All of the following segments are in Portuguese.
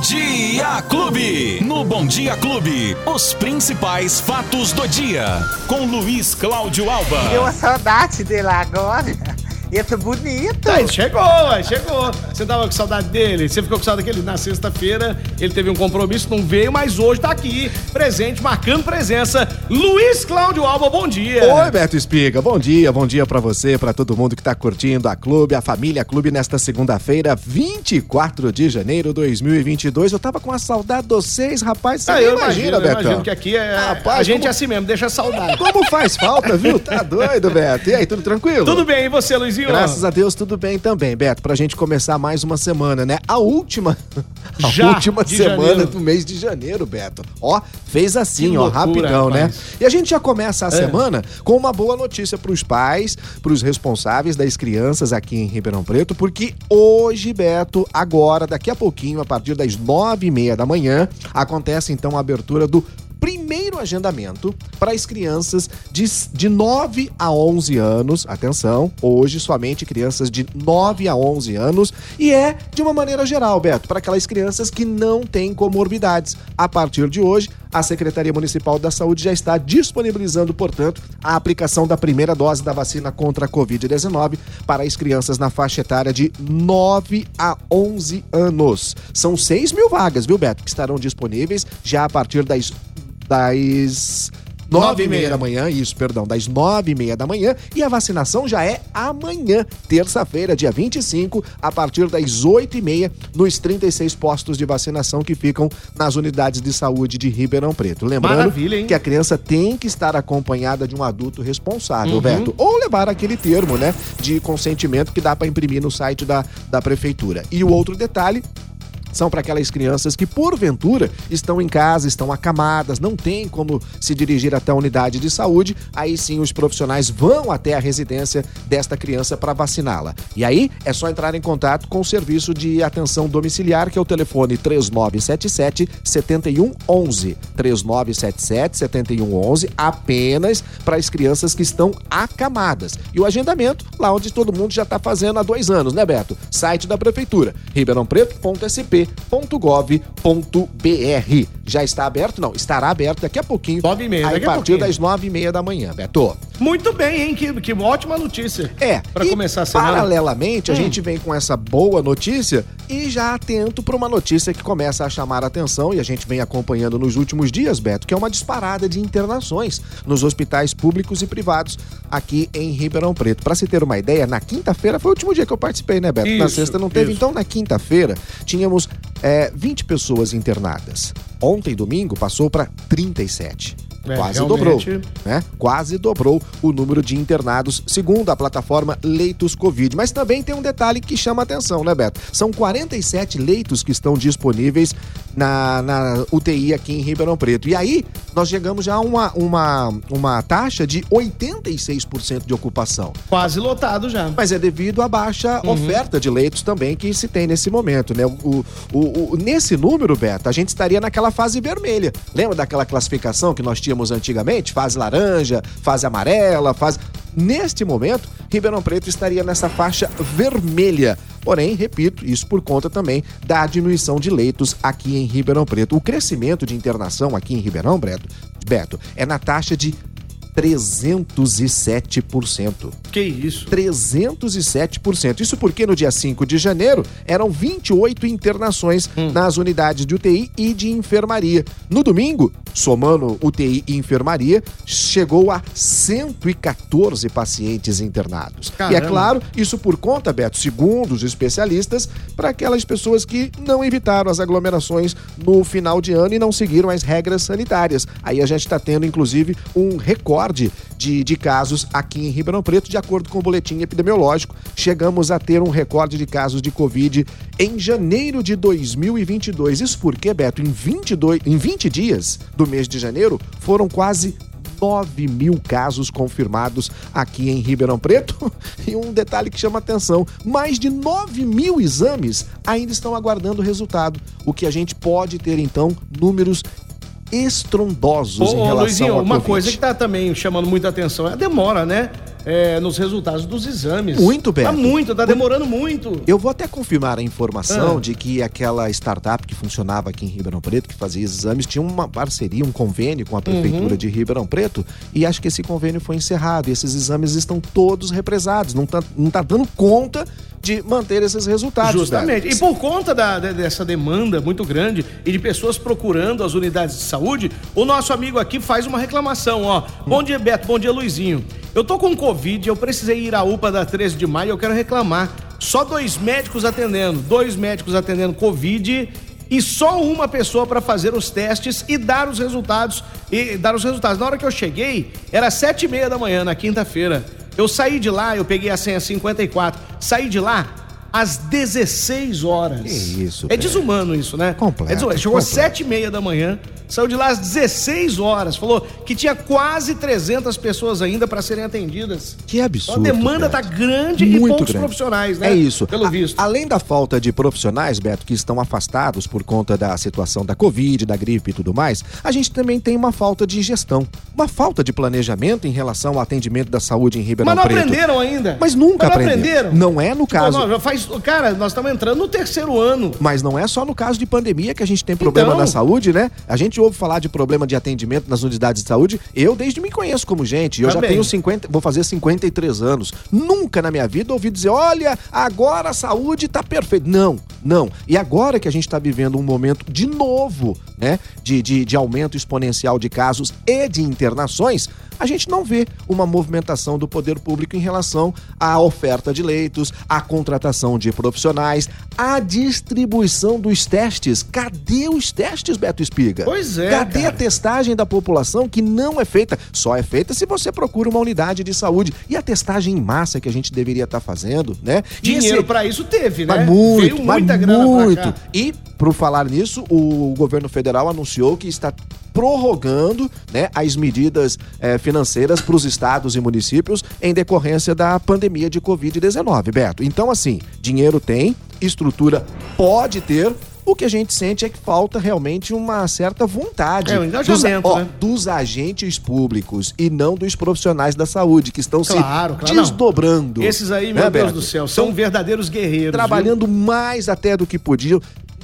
Dia Clube. No Bom Dia Clube, os principais fatos do dia. Com Luiz Cláudio Alba. Deu uma saudade dele agora. Ele tá bonito. Aí chegou, aí chegou. Você tava com saudade dele? Você ficou com saudade dele na sexta-feira. Ele teve um compromisso, não veio, mas hoje tá aqui, presente, marcando presença. Luiz Cláudio Alba, bom dia. Oi, Beto Espiga. Bom dia, bom dia para você, para todo mundo que tá curtindo a Clube, a Família Clube nesta segunda-feira, 24 de janeiro de 2022. Eu tava com a saudade de vocês, rapaz. Você Ah, eu imagina, imagino, eu Betão. imagino que aqui é. Rapaz, a gente como- é assim mesmo, deixa saudade. Como faz falta, viu? Tá doido, Beto. E aí, tudo tranquilo? Tudo bem, e você, Luizinho? Graças a Deus, tudo bem também, Beto. Pra gente começar mais uma semana, né? A última. A Já, última semana janeiro. do mês de janeiro, Beto. Ó, fez assim, Que ó, loucura, rapidão, né? E a gente já começa a É. semana com uma boa notícia pros pais, pros responsáveis das crianças aqui em Ribeirão Preto, porque hoje, Beto, agora, daqui a pouquinho, a partir das nove e meia da manhã, acontece então a abertura do agendamento para as crianças de, de 9 a 11 anos. Atenção, hoje somente crianças de 9 a 11 anos e é de uma maneira geral, Beto, para aquelas crianças que não têm comorbidades. A partir de hoje, a Secretaria Municipal da Saúde já está disponibilizando, portanto, a aplicação da primeira dose da vacina contra a Covid-19 para as crianças na faixa etária de 9 a 11 anos. São 6 mil vagas, viu, Beto, que estarão disponíveis já a partir das das nove e meia da manhã, isso, perdão, das nove e meia da manhã e a vacinação já é amanhã, terça-feira, dia 25, a partir das oito e meia, nos 36 postos de vacinação que ficam nas unidades de saúde de Ribeirão Preto. Lembrando que a criança tem que estar acompanhada de um adulto responsável, Uhum. Beto, ou levar aquele termo, né, de consentimento que dá para imprimir no site da, da prefeitura. E o outro detalhe são para aquelas crianças que, porventura, estão em casa, estão acamadas, não tem como se dirigir até a unidade de saúde. Aí sim, os profissionais vão até a residência desta criança para vaciná-la. E aí é só entrar em contato com o serviço de atenção domiciliar, que é o telefone 3977 7111. 3977 7111, apenas para as crianças que estão acamadas. E o agendamento, lá onde todo mundo já está fazendo há dois anos, né, Beto? Site da Prefeitura, ribeirãopreto.sp www.gov.br. Já está aberto? Não, estará aberto daqui a pouquinho. Nove e meia, a partir pouquinho. das nove e meia da manhã, Beto. Muito bem, hein? Que, que ótima notícia. É. Pra e começar a semana. Paralelamente, a Hum. gente vem com essa boa notícia e já atento para uma notícia que começa a chamar a atenção e a gente vem acompanhando nos últimos dias, Beto, que é uma disparada de internações nos hospitais públicos e privados aqui em Ribeirão Preto. Para se ter uma ideia, na quinta-feira foi o último dia que eu participei, né, Beto? na Isso, sexta não teve. isso. Então, na quinta-feira, tínhamos é, 20 pessoas internadas. Ontem, domingo, passou para 37. É, Quase realmente- dobrou né? Quase dobrou o número de internados, segundo a plataforma Leitos Covid. Mas também tem um detalhe que chama atenção, né, Beto? São 47 leitos que estão disponíveis na, na UTI aqui em Ribeirão Preto. E aí, nós chegamos já a uma, uma, uma taxa de 86% de ocupação. Quase lotado já. Mas é devido à baixa Uhum. oferta de leitos também que se tem nesse momento, né? O, o- o- nesse número, Beto, a gente estaria naquela fase vermelha. Lembra daquela classificação que nós tínhamos antigamente? Fase laranja, fase amarela, fase. Neste momento, Ribeirão Preto estaria nessa faixa vermelha. Porém, repito, isso por conta também da diminuição de leitos aqui em Ribeirão Preto. O crescimento de internação aqui em Ribeirão Preto, Beto, é na taxa de 307%. Que isso? 307%. Isso porque no dia 5 de janeiro eram 28 internações nas unidades de UTI e de enfermaria. No domingo, somando UTI e enfermaria, chegou a 114 pacientes internados. E é Caramba. claro, isso por conta, Beto, segundo os especialistas, para aquelas pessoas que não evitaram as aglomerações no final de ano e não seguiram as regras sanitárias. Aí a gente está tendo, inclusive, um recorde de, de casos aqui em Ribeirão Preto, de acordo com o boletim epidemiológico. Chegamos a ter um recorde de casos de Covid em janeiro de 2022. Isso porque, Beto, em 22, em 20 dias do mês de janeiro, foram quase 9 mil casos confirmados aqui em Ribeirão Preto. E um detalhe que chama atenção: mais de 9 mil exames ainda estão aguardando resultado. O que a gente pode ter, então, números estrondosos Ô, em relação Luizinho, uma coisa que tá também chamando muita atenção é a demora, né? É, nos resultados dos exames. Muito, Beto. Tá muito, tá demorando muito. Eu vou até confirmar a informação Ah. de que aquela startup que funcionava aqui em Ribeirão Preto, que fazia exames, tinha uma parceria, um convênio com a Uhum. Prefeitura de Ribeirão Preto, e acho que esse convênio foi encerrado. E esses exames estão todos represados. Não tá, não tá dando conta de manter esses resultados. Justamente. E por conta da- de- dessa demanda muito grande e de pessoas procurando as unidades de saúde, o nosso amigo aqui faz uma reclamação, ó. Bom dia, Beto. Bom dia, Luizinho. Eu tô com Covid, eu precisei ir à UPA da 13 de maio, eu quero reclamar. Só dois médicos atendendo, dois médicos atendendo Covid e só uma pessoa para fazer os testes e dar os resultados e dar os resultados. Na hora que eu cheguei, era sete e meia da manhã na quinta-feira. Eu saí de lá, eu peguei a senha 54, saí de lá às 16 horas. Que isso, É desumano isso, né? Completo, É desumano. Chegou às. 7 e meia da manhã, saiu de lá às 16 horas. Falou que tinha quase 300 pessoas ainda para serem atendidas. Que absurdo. Então a demanda Beto. tá grande e Muito poucos grande. profissionais, né? É isso. Pelo A- visto. além da falta de profissionais, Beto, que estão afastados por conta da situação da Covid, da gripe e tudo mais, a gente também tem uma falta de gestão, uma falta de planejamento em relação ao atendimento da saúde em Ribeirão Mas não Preto. aprenderam ainda. Mas nunca Mas não aprenderam. Não é no Pô, caso. já faz, cara, nós estamos entrando no terceiro ano. Mas não é só no caso de pandemia que a gente tem problema Então. na saúde, né? A gente ouve falar de problema de atendimento nas unidades de saúde. Eu desde me conheço como gente. Eu já Também. tenho 50, vou fazer 53 anos. Nunca na minha vida ouvi dizer: olha, agora a saúde tá perfeita. Não, não. E agora que a gente está vivendo um momento de novo, né? De, de, de aumento exponencial de casos e de internações, a gente não vê uma movimentação do poder público em relação à oferta de leitos, à contratação de profissionais, à distribuição dos testes. Cadê os testes, Beto Espiga? Pois é, Cadê a cara. testagem da população que não é feita? Só é feita se você procura uma unidade de saúde. E a testagem em massa que a gente deveria estar fazendo, né? Dinheiro esse- pra isso teve, né? mas muito, Veio mas muita grana muito. E, por falar nisso, o governo federal anunciou que está prorrogando né, as medidas eh, financeiras para os estados e municípios em decorrência da pandemia de Covid-19, Beto. Então, assim, dinheiro tem, estrutura pode ter. O que a gente sente é que falta realmente uma certa vontade É, um engajamento, dos, ó, né? dos agentes públicos e não dos profissionais da saúde que estão Claro, se claro, não. desdobrando. Esses aí, meu né, Deus Beto? do céu, são verdadeiros guerreiros. trabalhando mais até do que podiam,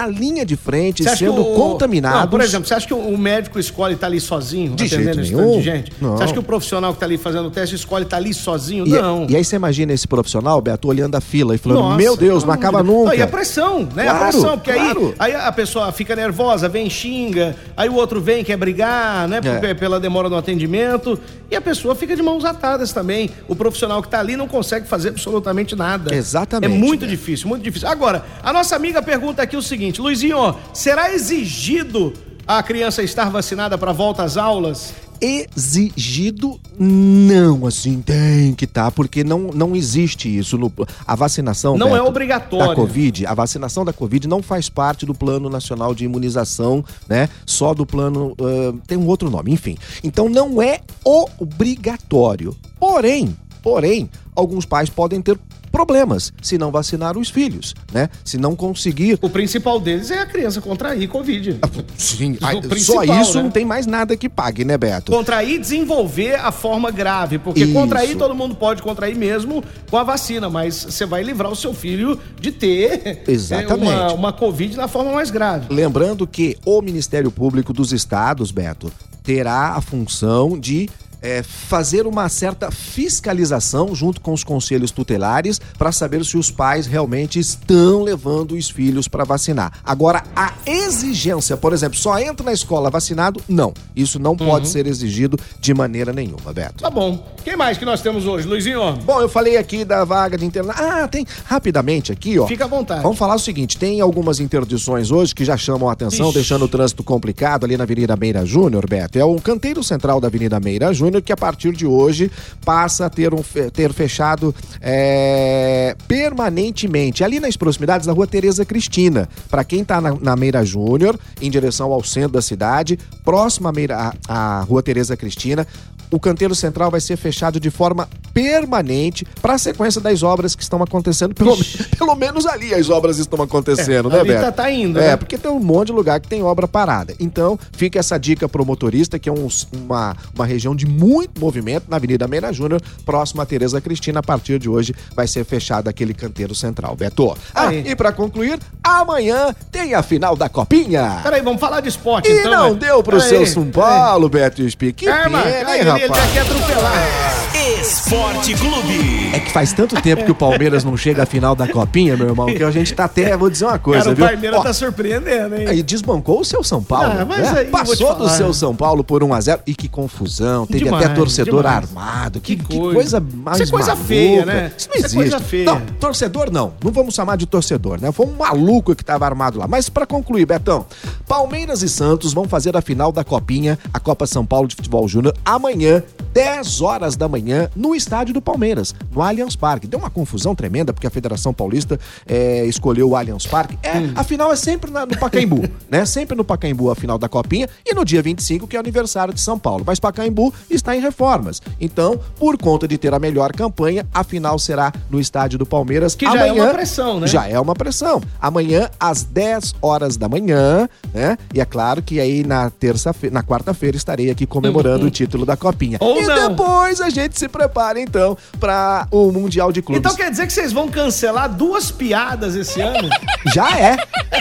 na linha de frente, sendo o- contaminados. Não, por exemplo, você acha que o médico escolhe estar ali sozinho, De jeito nenhum. de gente? Não. Você acha que o profissional que está ali fazendo o teste escolhe estar ali sozinho? E, não. e aí você imagina esse profissional, Beto, olhando a fila e falando: Nossa, Meu Deus, não acaba nunca. E a pressão, né? Claro, a pressão, porque claro. aí, aí a pessoa fica nervosa, vem xinga, aí o outro vem, quer brigar, né? É. Pela demora no atendimento. E a pessoa fica de mãos atadas também. O profissional que está ali não consegue fazer absolutamente nada. Exatamente, É muito né? difícil, muito difícil. Agora, a nossa amiga pergunta aqui o seguinte: Luizinho, será exigido a criança estar vacinada para volta às aulas? Exigido, não, assim, tem que estar, porque não, não existe isso. No, a vacinação. Não é Beto, obrigatória. Da Covid, a vacinação da Covid não faz parte do Plano Nacional de Imunização, né? Só do plano. ah, tem um outro nome, enfim. Então não é obrigatório. Porém, porém, alguns pais podem ter problemas se não vacinar os filhos, né? Se não conseguir O principal deles é a criança contrair Covid. Sim, O ai, só isso né? não tem mais nada que pague, né, Beto? Contrair e desenvolver a forma grave. Porque Isso. contrair, todo mundo pode contrair mesmo com a vacina, mas você vai livrar o seu filho de ter Exatamente. é, uma, uma Covid na forma mais grave. Lembrando que o Ministério Público dos Estados, Beto, terá a função de é, fazer uma certa fiscalização junto com os conselhos tutelares para saber se os pais realmente estão levando os filhos para vacinar. Agora, a exigência, por exemplo, só entra na escola vacinado? Não. Isso não pode ser exigido de maneira nenhuma, Beto. Tá bom. Quem mais que nós temos hoje, Luizinho? Bom, eu falei aqui da vaga de internato. Ah, tem rapidamente aqui, ó. Fica à vontade. Vamos falar o seguinte: tem algumas interdições hoje que já chamam a atenção, Ixi. deixando o trânsito complicado ali na Avenida Meira Júnior, Beto. É o canteiro central da Avenida Meira Júnior que a partir de hoje passa a ter, um, ter fechado é, permanentemente ali nas proximidades da rua Tereza Cristina. Para quem tá na, na Meira Júnior, em direção ao centro da cidade, próximo à, Meira, à, à rua Tereza Cristina. O canteiro central vai ser fechado de forma permanente para a sequência das obras que estão acontecendo. Pelo, pelo menos ali as obras estão acontecendo, É, né, ali Beto? tá- tá indo, É, né? porque tem um monte de lugar que tem obra parada. Então, fica essa dica pro motorista, que é um- uma, uma região de muito movimento na Avenida Meira Júnior, próximo a Tereza Cristina. A partir de hoje vai ser fechado aquele canteiro central, Beto. Ah, Aí. e para concluir, amanhã tem a final da Copinha. Peraí, vamos falar de esporte E então. não né? deu pro Peraí, seu São. Paulo, Beto Speak. Que É, pena, hein, ele, ele já quer atropelar. Esporte Clube. É que faz tanto tempo que o Palmeiras não chega à final da Copinha, meu irmão, que a gente tá até, vou dizer uma coisa, Cara, o viu? Palmeiras Ó, tá surpreendendo, hein? Aí desbancou o seu São Paulo. Ah, mas né? aí Passou do seu São Paulo por 1x0. E que confusão. Teve Demais, até torcedor demais. armado. Que, Que que coisa. coisa. mais Isso é coisa maluca. feia, né? Isso não Isso é existe. coisa feia. Não, torcedor não. Não vamos chamar de torcedor, né? Foi um maluco que tava armado lá. Mas pra concluir, Betão, Palmeiras e Santos vão fazer a final da Copinha, a Copa São Paulo de Futebol Júnior, amanhã, 10 horas da manhã, no estádio do Palmeiras, no Allianz Parque. Deu uma confusão tremenda, porque a Federação Paulista eh, escolheu o Allianz Parque. É, Hum. a final é sempre na- no Pacaembu, né? Sempre no Pacaembu a final da Copinha e no dia 25, que é o aniversário de São Paulo. Mas Pacaembu está em reformas. Então, por conta de ter a melhor campanha, a final será no estádio do Palmeiras. Que já é uma pressão, né? Já é uma pressão. Amanhã, às 10 horas da manhã, né? E é claro que aí na terça-feira, na quarta-feira, estarei aqui comemorando o título da Copinha. Uhum. Ou e não. depois a gente se prepara, então, para o Mundial de Clubes. Então quer dizer que vocês vão cancelar duas piadas esse ano? Já é.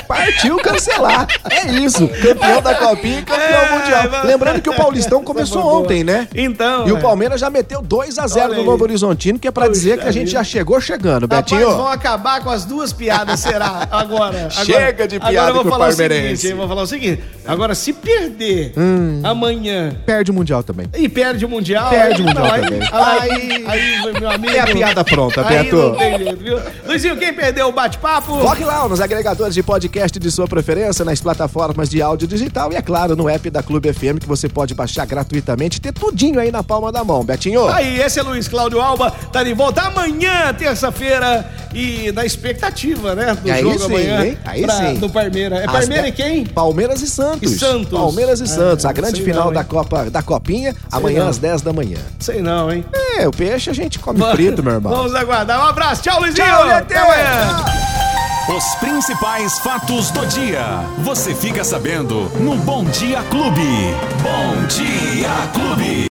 Partiu cancelar. É isso. Campeão da Copinha e campeão É, mundial. mas- Lembrando que o Paulistão começou ontem, né? Então, E o é. Palmeiras já meteu 2 a 0 Olha no. Novo Horizontino, que é pra Puxa dizer que a gente já chegou chegando, Rapaz, Betinho. vão acabar com as duas piadas, será? Agora. agora Chega de agora piada eu vou com o falar o palmeirense. seguinte, eu vou falar o seguinte. Agora, se perder Hum. amanhã Perde o Mundial também. e perde o Mundial... Perde o Mundial aí, também. Aí, aí, meu amigo... É a piada pronta, Beto. tem? Luizinho, quem perdeu o bate-papo... Corre lá nos agregadores de podcast de sua preferência, nas plataformas de áudio digital e, é claro, no app da Clube FM que você pode baixar gratuitamente e ter tudinho aí na palma da mão, Betinho. Aí, esse é Luiz Cláudio Alba, tá de volta amanhã, terça-feira, e na expectativa, né, do Aí jogo sim, amanhã hein? Aí pra- sim. do Palmeiras. É Às Palmeiras de- e quem? Palmeiras e Santos. E Santos. Palmeiras e Ah, Santos. A grande sei final não, da? Copa da Copinha, amanhã não. às 10 da manhã. Sei não, hein? É, o peixe a gente come frito, meu irmão. Vamos aguardar. Um abraço, tchau, Luizinho! Tchau, Até Até amanhã! Os principais fatos do dia. Você fica sabendo no Bom Dia Clube. Bom Dia Clube.